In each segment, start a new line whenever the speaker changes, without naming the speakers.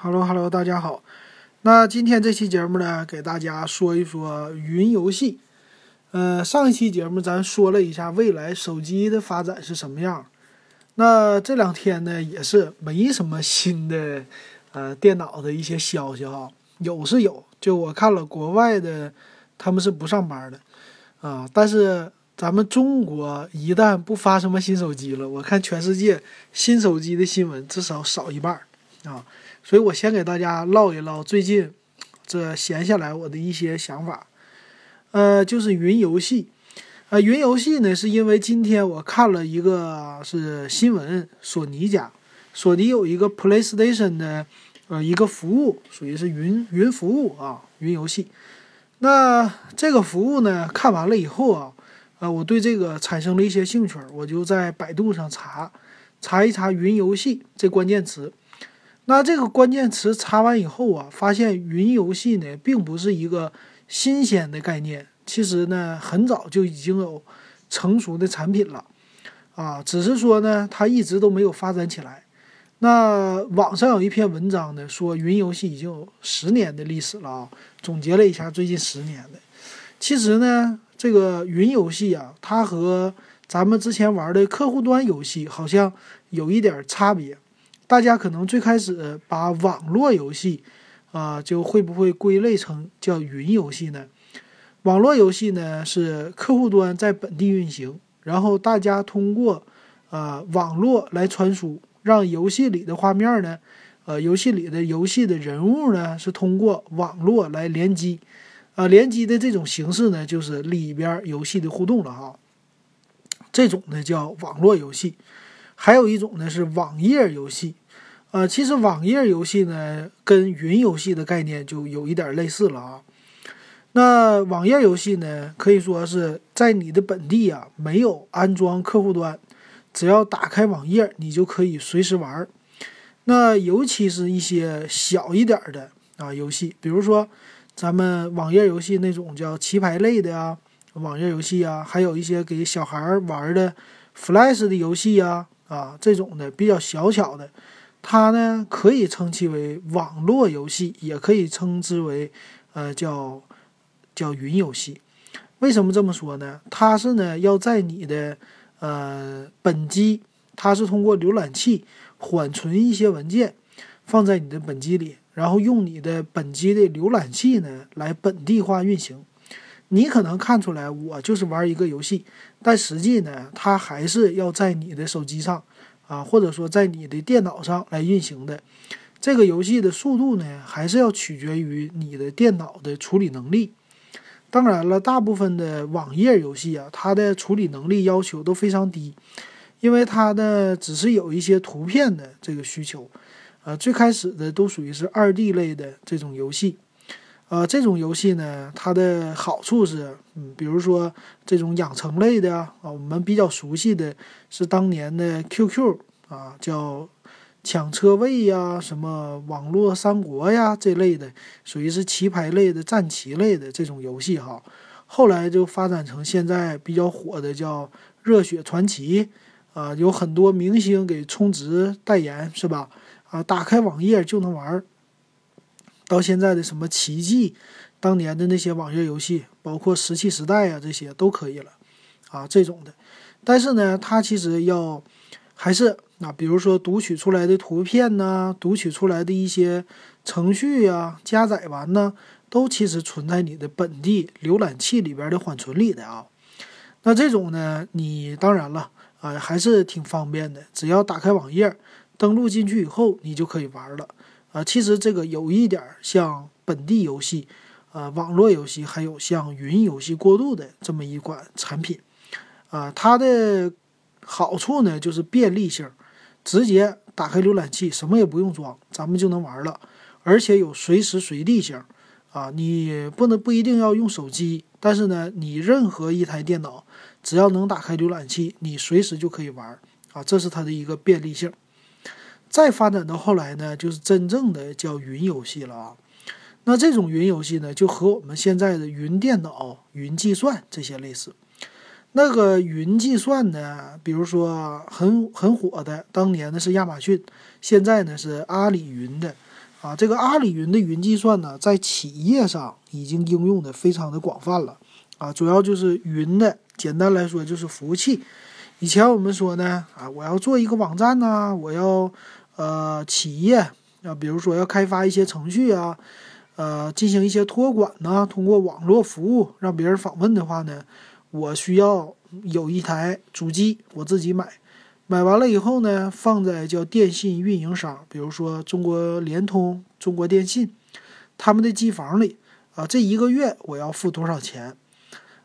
Hello Hello，大家好。那今天这期节目呢，给大家说一说云游戏。呃，上一期节目咱说了一下未来手机的发展是什么样。那这两天呢，也是没什么新的呃电脑的一些消息哈。有是有，就我看了国外的，他们是不上班的啊。但是咱们中国一旦不发什么新手机了，我看全世界新手机的新闻至少少一半啊。所以我先给大家唠一唠最近这闲下来我的一些想法，呃，就是云游戏，呃，云游戏呢，是因为今天我看了一个是新闻，索尼家，索尼有一个 PlayStation 的呃一个服务，属于是云云服务啊，云游戏。那这个服务呢，看完了以后啊，呃，我对这个产生了一些兴趣，我就在百度上查，查一查云游戏这关键词。那这个关键词查完以后啊，发现云游戏呢并不是一个新鲜的概念，其实呢很早就已经有成熟的产品了，啊，只是说呢它一直都没有发展起来。那网上有一篇文章呢说云游戏已经有十年的历史了啊，总结了一下最近十年的，其实呢这个云游戏啊，它和咱们之前玩的客户端游戏好像有一点差别。大家可能最开始把网络游戏，啊，就会不会归类成叫云游戏呢？网络游戏呢是客户端在本地运行，然后大家通过，呃，网络来传输，让游戏里的画面呢，呃，游戏里的游戏的人物呢是通过网络来联机，啊，联机的这种形式呢就是里边游戏的互动了哈。这种呢叫网络游戏。还有一种呢是网页游戏，呃，其实网页游戏呢跟云游戏的概念就有一点类似了啊。那网页游戏呢可以说是在你的本地啊没有安装客户端，只要打开网页你就可以随时玩。那尤其是一些小一点的啊游戏，比如说咱们网页游戏那种叫棋牌类的啊，网页游戏啊，还有一些给小孩玩的 Flash 的游戏啊。啊，这种的比较小巧的，它呢可以称其为网络游戏，也可以称之为呃叫叫云游戏。为什么这么说呢？它是呢要在你的呃本机，它是通过浏览器缓存一些文件放在你的本机里，然后用你的本机的浏览器呢来本地化运行。你可能看出来，我就是玩一个游戏，但实际呢，它还是要在你的手机上，啊，或者说在你的电脑上来运行的。这个游戏的速度呢，还是要取决于你的电脑的处理能力。当然了，大部分的网页游戏啊，它的处理能力要求都非常低，因为它呢只是有一些图片的这个需求，呃，最开始的都属于是二 D 类的这种游戏。呃，这种游戏呢，它的好处是，嗯，比如说这种养成类的啊，我们比较熟悉的是当年的 QQ 啊，叫抢车位呀，什么网络三国呀这类的，属于是棋牌类的、战棋类的这种游戏哈。后来就发展成现在比较火的叫热血传奇啊，有很多明星给充值代言是吧？啊，打开网页就能玩。到现在的什么奇迹，当年的那些网页游戏，包括石器时代啊，这些都可以了，啊，这种的。但是呢，它其实要还是啊，比如说读取出来的图片呢，读取出来的一些程序呀，加载完呢，都其实存在你的本地浏览器里边的缓存里的啊。那这种呢，你当然了啊，还是挺方便的，只要打开网页，登录进去以后，你就可以玩了。啊，其实这个有一点像本地游戏，呃，网络游戏，还有像云游戏过渡的这么一款产品，啊，它的好处呢就是便利性，直接打开浏览器，什么也不用装，咱们就能玩了，而且有随时随地性，啊，你不能不一定要用手机，但是呢，你任何一台电脑只要能打开浏览器，你随时就可以玩，啊，这是它的一个便利性。再发展到后来呢，就是真正的叫云游戏了啊。那这种云游戏呢，就和我们现在的云电脑、云计算这些类似。那个云计算呢，比如说很很火的，当年的是亚马逊，现在呢是阿里云的。啊，这个阿里云的云计算呢，在企业上已经应用的非常的广泛了啊，主要就是云的，简单来说就是服务器。以前我们说呢，啊，我要做一个网站呢，我要呃企业啊，比如说要开发一些程序啊，呃，进行一些托管呢，通过网络服务让别人访问的话呢，我需要有一台主机，我自己买，买完了以后呢，放在叫电信运营商，比如说中国联通、中国电信他们的机房里啊，这一个月我要付多少钱？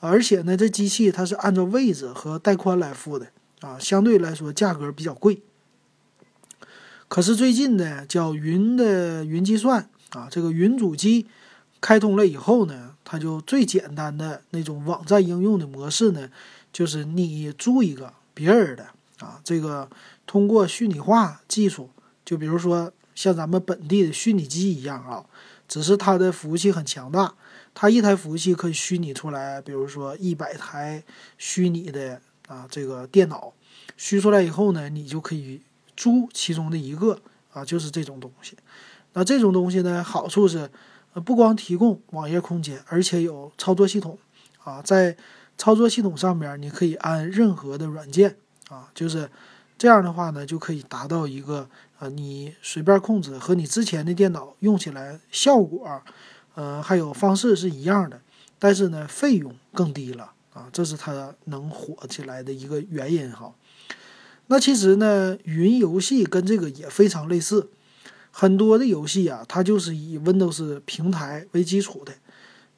而且呢，这机器它是按照位置和带宽来付的啊，相对来说价格比较贵。可是最近呢，叫云的云计算啊，这个云主机开通了以后呢，它就最简单的那种网站应用的模式呢，就是你租一个别人的啊，这个通过虚拟化技术，就比如说像咱们本地的虚拟机一样啊，只是它的服务器很强大。它一台服务器可以虚拟出来，比如说一百台虚拟的啊这个电脑，虚出来以后呢，你就可以租其中的一个啊，就是这种东西。那这种东西呢，好处是，呃，不光提供网页空间，而且有操作系统啊，在操作系统上面你可以安任何的软件啊，就是这样的话呢，就可以达到一个啊，你随便控制和你之前的电脑用起来效果。呃，还有方式是一样的，但是呢，费用更低了啊，这是它能火起来的一个原因哈。那其实呢，云游戏跟这个也非常类似，很多的游戏啊，它就是以 Windows 平台为基础的。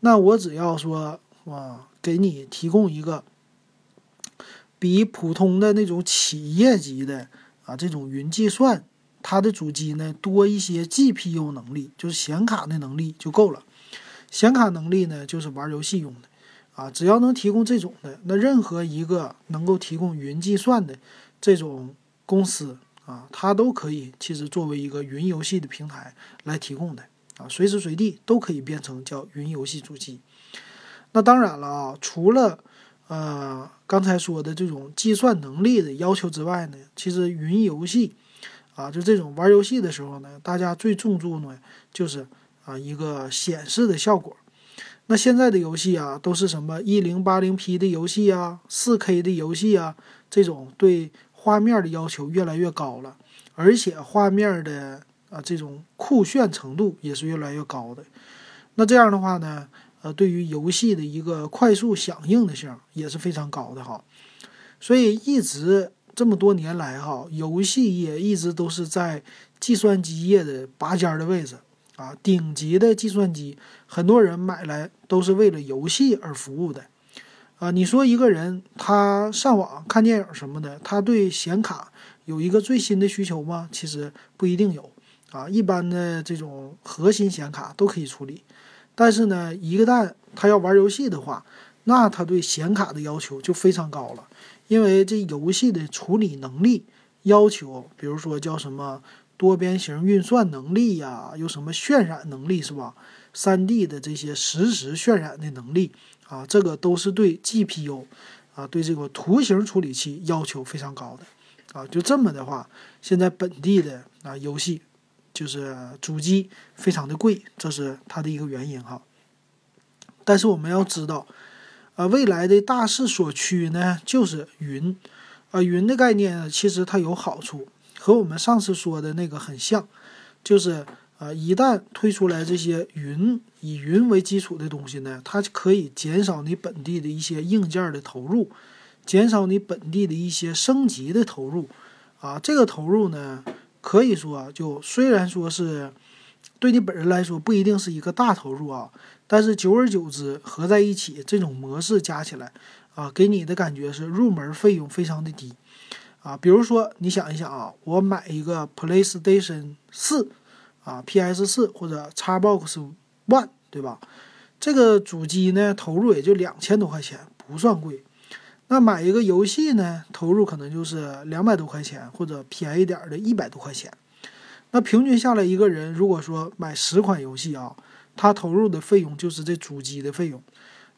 那我只要说啊，给你提供一个比普通的那种企业级的啊这种云计算，它的主机呢多一些 GPU 能力，就是显卡的能力就够了。显卡能力呢，就是玩游戏用的，啊，只要能提供这种的，那任何一个能够提供云计算的这种公司啊，它都可以其实作为一个云游戏的平台来提供的，啊，随时随地都可以变成叫云游戏主机。那当然了啊，除了呃刚才说的这种计算能力的要求之外呢，其实云游戏啊，就这种玩游戏的时候呢，大家最重注呢就是。啊，一个显示的效果。那现在的游戏啊，都是什么一零八零 P 的游戏啊，四 K 的游戏啊，这种对画面的要求越来越高了，而且画面的啊这种酷炫程度也是越来越高的。那这样的话呢，呃，对于游戏的一个快速响应的性也是非常高的哈。所以一直这么多年来哈，游戏业一直都是在计算机业的拔尖的位置。啊，顶级的计算机，很多人买来都是为了游戏而服务的。啊，你说一个人他上网看电影什么的，他对显卡有一个最新的需求吗？其实不一定有。啊，一般的这种核心显卡都可以处理，但是呢，一个旦他要玩游戏的话，那他对显卡的要求就非常高了，因为这游戏的处理能力要求，比如说叫什么。多边形运算能力呀，有什么渲染能力是吧？3D 的这些实时渲染的能力啊，这个都是对 GPU 啊，对这个图形处理器要求非常高的啊。就这么的话，现在本地的啊游戏就是主机非常的贵，这是它的一个原因哈。但是我们要知道，啊，未来的大势所趋呢，就是云啊，云的概念，其实它有好处。和我们上次说的那个很像，就是啊，一旦推出来这些云以云为基础的东西呢，它可以减少你本地的一些硬件的投入，减少你本地的一些升级的投入，啊，这个投入呢，可以说就虽然说是对你本人来说不一定是一个大投入啊，但是久而久之合在一起，这种模式加起来啊，给你的感觉是入门费用非常的低。啊，比如说你想一想啊，我买一个 PlayStation 四啊，PS 四或者 Xbox One，对吧？这个主机呢，投入也就两千多块钱，不算贵。那买一个游戏呢，投入可能就是两百多块钱，或者便宜点的一百多块钱。那平均下来，一个人如果说买十款游戏啊，他投入的费用就是这主机的费用。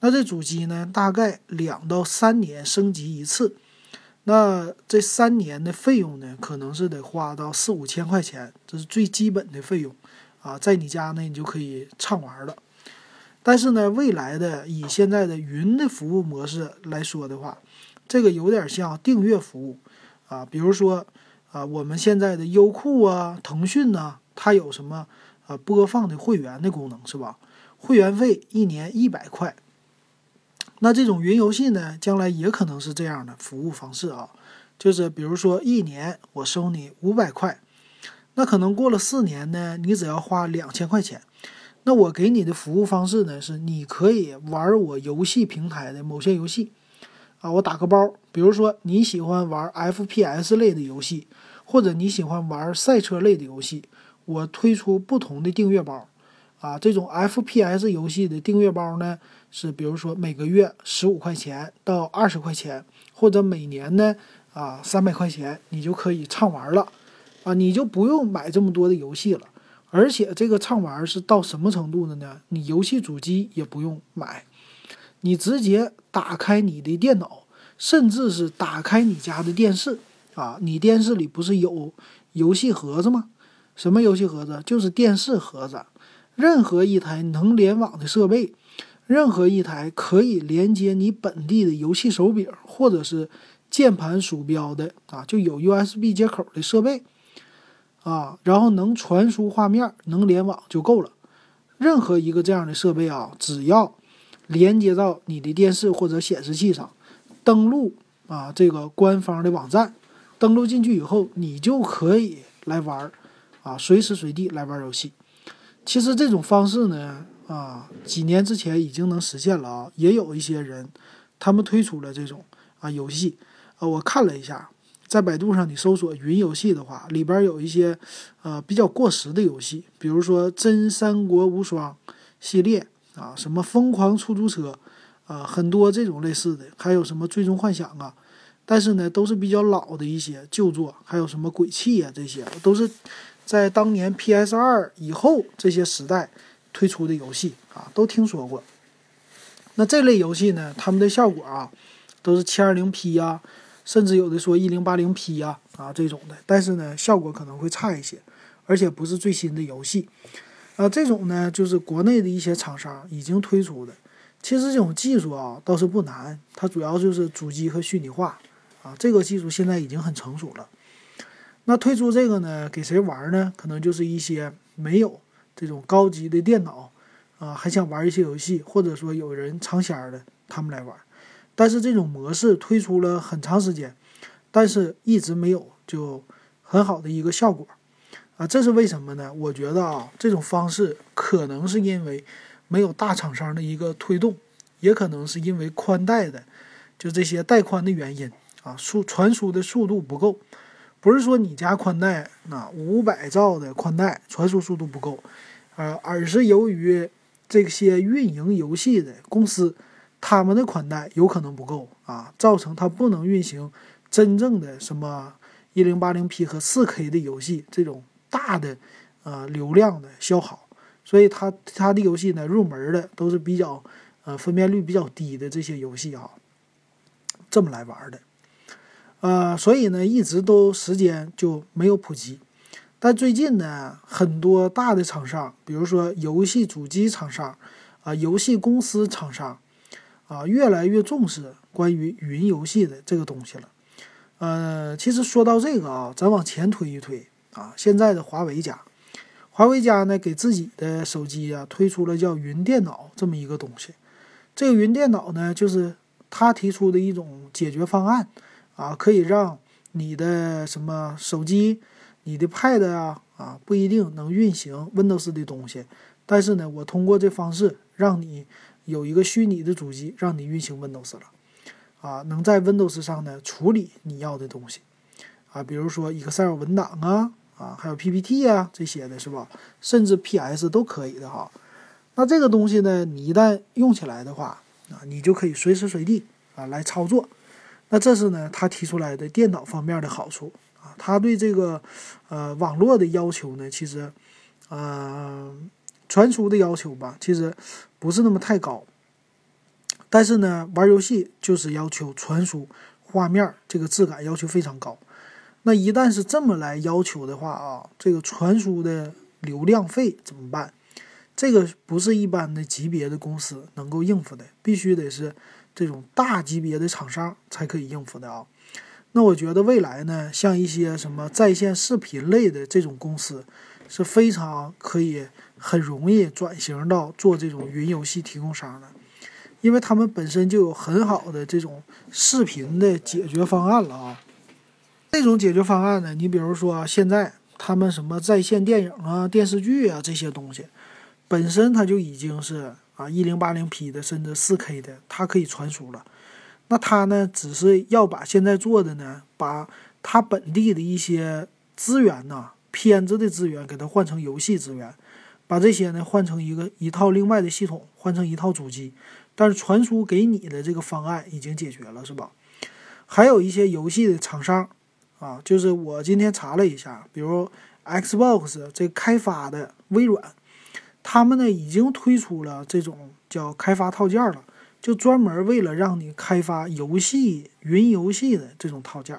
那这主机呢，大概两到三年升级一次。那这三年的费用呢，可能是得花到四五千块钱，这是最基本的费用，啊，在你家呢你就可以畅玩了。但是呢，未来的以现在的云的服务模式来说的话，这个有点像订阅服务啊，比如说啊，我们现在的优酷啊、腾讯呐，它有什么呃播放的会员的功能是吧？会员费一年一百块。那这种云游戏呢，将来也可能是这样的服务方式啊，就是比如说一年我收你五百块，那可能过了四年呢，你只要花两千块钱。那我给你的服务方式呢，是你可以玩我游戏平台的某些游戏，啊，我打个包，比如说你喜欢玩 FPS 类的游戏，或者你喜欢玩赛车类的游戏，我推出不同的订阅包，啊，这种 FPS 游戏的订阅包呢，是比如说每个月十五块钱到二十块钱，或者每年呢，啊三百块钱，你就可以畅玩了，啊，你就不用买这么多的游戏了。而且这个畅玩是到什么程度的呢？你游戏主机也不用买，你直接打开你的电脑，甚至是打开你家的电视啊，你电视里不是有游戏盒子吗？什么游戏盒子？就是电视盒子。任何一台能联网的设备，任何一台可以连接你本地的游戏手柄或者是键盘鼠标的啊，就有 USB 接口的设备。啊，然后能传输画面、能联网就够了。任何一个这样的设备啊，只要连接到你的电视或者显示器上，登录啊这个官方的网站，登录进去以后，你就可以来玩儿啊，随时随地来玩游戏。其实这种方式呢，啊，几年之前已经能实现了啊，也有一些人他们推出了这种啊游戏啊，我看了一下。在百度上，你搜索“云游戏”的话，里边有一些，呃，比较过时的游戏，比如说《真三国无双》系列啊，什么《疯狂出租车》啊，很多这种类似的，还有什么《最终幻想》啊，但是呢，都是比较老的一些旧作，还有什么《鬼泣》啊，这些都是在当年 PS 二以后这些时代推出的游戏啊，都听说过。那这类游戏呢，他们的效果啊，都是 720P 呀。甚至有的说一零八零 P 呀啊这种的，但是呢效果可能会差一些，而且不是最新的游戏，啊这种呢就是国内的一些厂商已经推出的。其实这种技术啊倒是不难，它主要就是主机和虚拟化啊这个技术现在已经很成熟了。那推出这个呢给谁玩呢？可能就是一些没有这种高级的电脑啊，还想玩一些游戏，或者说有人尝鲜的，他们来玩。但是这种模式推出了很长时间，但是一直没有就很好的一个效果，啊，这是为什么呢？我觉得啊，这种方式可能是因为没有大厂商的一个推动，也可能是因为宽带的就这些带宽的原因啊，速传输的速度不够，不是说你家宽带那五百兆的宽带传输速度不够，呃，而是由于这些运营游戏的公司。他们的宽带有可能不够啊，造成它不能运行真正的什么一零八零 P 和四 K 的游戏这种大的呃流量的消耗，所以它它的游戏呢入门的都是比较呃分辨率比较低的这些游戏啊，这么来玩的，呃，所以呢一直都时间就没有普及，但最近呢很多大的厂商，比如说游戏主机厂商啊，游戏公司厂商。啊，越来越重视关于云游戏的这个东西了。呃，其实说到这个啊，咱往前推一推啊，现在的华为家，华为家呢给自己的手机啊推出了叫云电脑这么一个东西。这个云电脑呢，就是他提出的一种解决方案啊，可以让你的什么手机、你的 Pad 啊啊不一定能运行 Windows 的东西，但是呢，我通过这方式让你。有一个虚拟的主机让你运行 Windows 了，啊，能在 Windows 上呢处理你要的东西，啊，比如说 Excel 文档啊，啊，还有 PPT 啊这些的是吧？甚至 PS 都可以的哈。那这个东西呢，你一旦用起来的话，啊，你就可以随时随地啊来操作。那这是呢他提出来的电脑方面的好处啊。他对这个呃网络的要求呢，其实，嗯。传输的要求吧，其实不是那么太高，但是呢，玩游戏就是要求传输画面这个质感要求非常高。那一旦是这么来要求的话啊，这个传输的流量费怎么办？这个不是一般的级别的公司能够应付的，必须得是这种大级别的厂商才可以应付的啊。那我觉得未来呢，像一些什么在线视频类的这种公司，是非常可以很容易转型到做这种云游戏提供商的，因为他们本身就有很好的这种视频的解决方案了啊。这种解决方案呢，你比如说现在他们什么在线电影啊、电视剧啊这些东西。本身它就已经是啊一零八零 P 的，甚至四 K 的，它可以传输了。那它呢，只是要把现在做的呢，把它本地的一些资源呢，片子的资源给它换成游戏资源，把这些呢换成一个一套另外的系统，换成一套主机。但是传输给你的这个方案已经解决了，是吧？还有一些游戏的厂商啊，就是我今天查了一下，比如 Xbox 这开发的微软。他们呢已经推出了这种叫开发套件了，就专门为了让你开发游戏、云游戏的这种套件。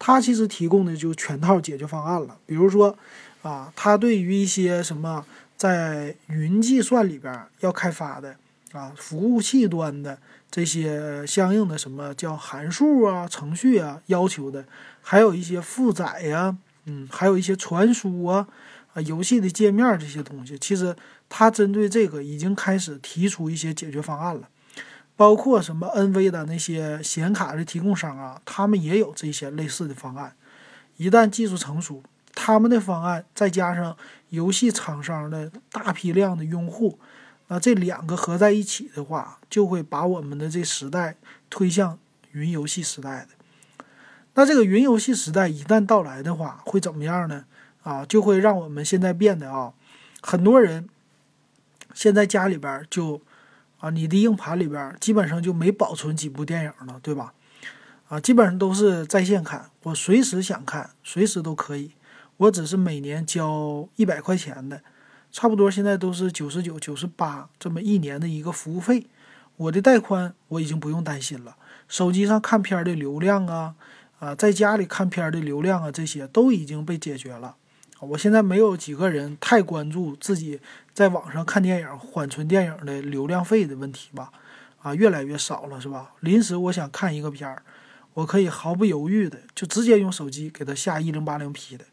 它其实提供的就全套解决方案了。比如说，啊，它对于一些什么在云计算里边要开发的啊，服务器端的这些相应的什么叫函数啊、程序啊要求的，还有一些负载呀，嗯，还有一些传输啊。啊，游戏的界面这些东西，其实它针对这个已经开始提出一些解决方案了，包括什么 NV 的那些显卡的提供商啊，他们也有这些类似的方案。一旦技术成熟，他们的方案再加上游戏厂商的大批量的用户，那这两个合在一起的话，就会把我们的这时代推向云游戏时代的。那这个云游戏时代一旦到来的话，会怎么样呢？啊，就会让我们现在变得啊，很多人现在家里边就啊，你的硬盘里边基本上就没保存几部电影了，对吧？啊，基本上都是在线看，我随时想看，随时都可以。我只是每年交一百块钱的，差不多现在都是九十九、九十八这么一年的一个服务费。我的带宽我已经不用担心了，手机上看片的流量啊，啊，在家里看片的流量啊，这些都已经被解决了。我现在没有几个人太关注自己在网上看电影缓存电影的流量费的问题吧，啊，越来越少了，是吧？临时我想看一个片儿，我可以毫不犹豫的就直接用手机给它下一零八零 P 的，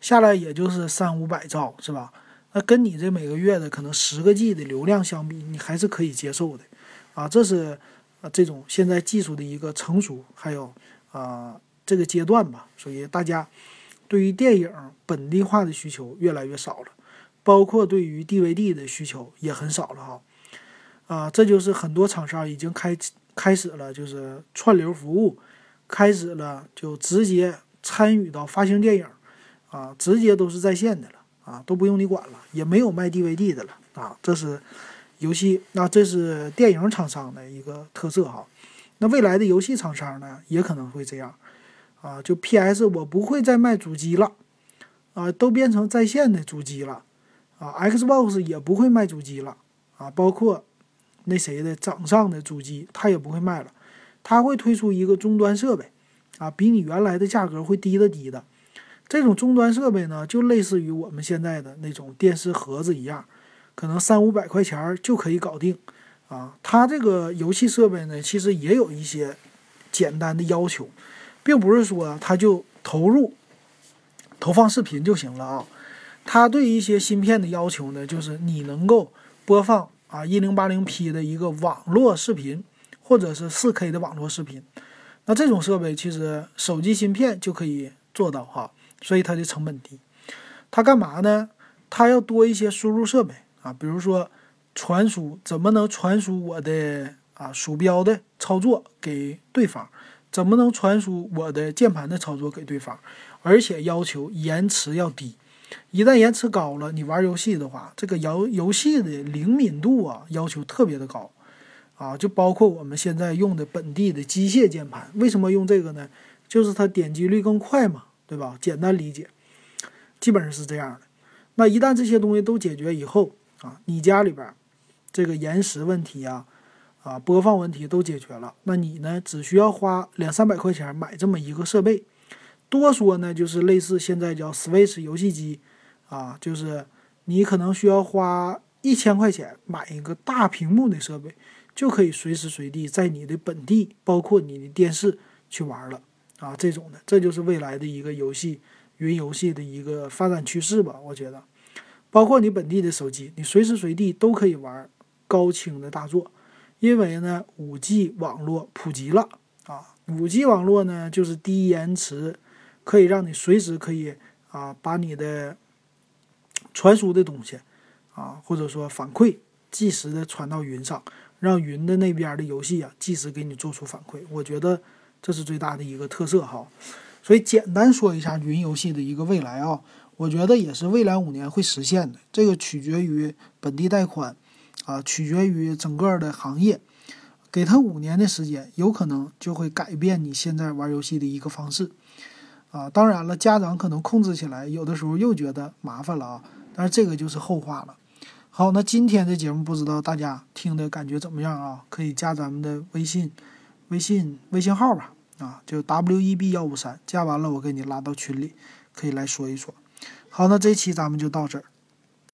下来也就是三五百兆，是吧？那跟你这每个月的可能十个 G 的流量相比，你还是可以接受的，啊，这是啊这种现在技术的一个成熟，还有啊这个阶段吧，所以大家。对于电影本地化的需求越来越少了，包括对于 DVD 的需求也很少了哈，啊，这就是很多厂商已经开开始了，就是串流服务，开始了就直接参与到发行电影，啊，直接都是在线的了，啊，都不用你管了，也没有卖 DVD 的了，啊，这是游戏，那这是电影厂商的一个特色哈，那未来的游戏厂商呢，也可能会这样。啊，就 P.S. 我不会再卖主机了，啊，都变成在线的主机了，啊，Xbox 也不会卖主机了，啊，包括那谁的掌上的主机，它也不会卖了，它会推出一个终端设备，啊，比你原来的价格会低的低的，这种终端设备呢，就类似于我们现在的那种电视盒子一样，可能三五百块钱就可以搞定，啊，它这个游戏设备呢，其实也有一些简单的要求。并不是说它就投入投放视频就行了啊，它对一些芯片的要求呢，就是你能够播放啊一零八零 P 的一个网络视频，或者是四 K 的网络视频。那这种设备其实手机芯片就可以做到哈，所以它的成本低。它干嘛呢？它要多一些输入设备啊，比如说传输，怎么能传输我的啊鼠标的操作给对方？怎么能传输我的键盘的操作给对方？而且要求延迟要低，一旦延迟高了，你玩游戏的话，这个游游戏的灵敏度啊要求特别的高，啊，就包括我们现在用的本地的机械键盘，为什么用这个呢？就是它点击率更快嘛，对吧？简单理解，基本上是这样的。那一旦这些东西都解决以后啊，你家里边这个延时问题啊。啊，播放问题都解决了，那你呢？只需要花两三百块钱买这么一个设备，多说呢就是类似现在叫 Switch 游戏机，啊，就是你可能需要花一千块钱买一个大屏幕的设备，就可以随时随地在你的本地，包括你的电视去玩了啊！这种的，这就是未来的一个游戏云游戏的一个发展趋势吧？我觉得，包括你本地的手机，你随时随地都可以玩高清的大作，因为呢，五 G 网络普及了啊！五 G 网络呢，就是低延迟，可以让你随时可以啊把你的。传输的东西，啊，或者说反馈，即时的传到云上，让云的那边的游戏啊，即时给你做出反馈。我觉得这是最大的一个特色哈。所以简单说一下云游戏的一个未来啊，我觉得也是未来五年会实现的。这个取决于本地带宽，啊，取决于整个的行业。给他五年的时间，有可能就会改变你现在玩游戏的一个方式。啊，当然了，家长可能控制起来，有的时候又觉得麻烦了啊。但是这个就是后话了。好，那今天的节目不知道大家听的感觉怎么样啊？可以加咱们的微信，微信微信号吧，啊，就 W E B 幺五三，加完了我给你拉到群里，可以来说一说。好，那这期咱们就到这儿。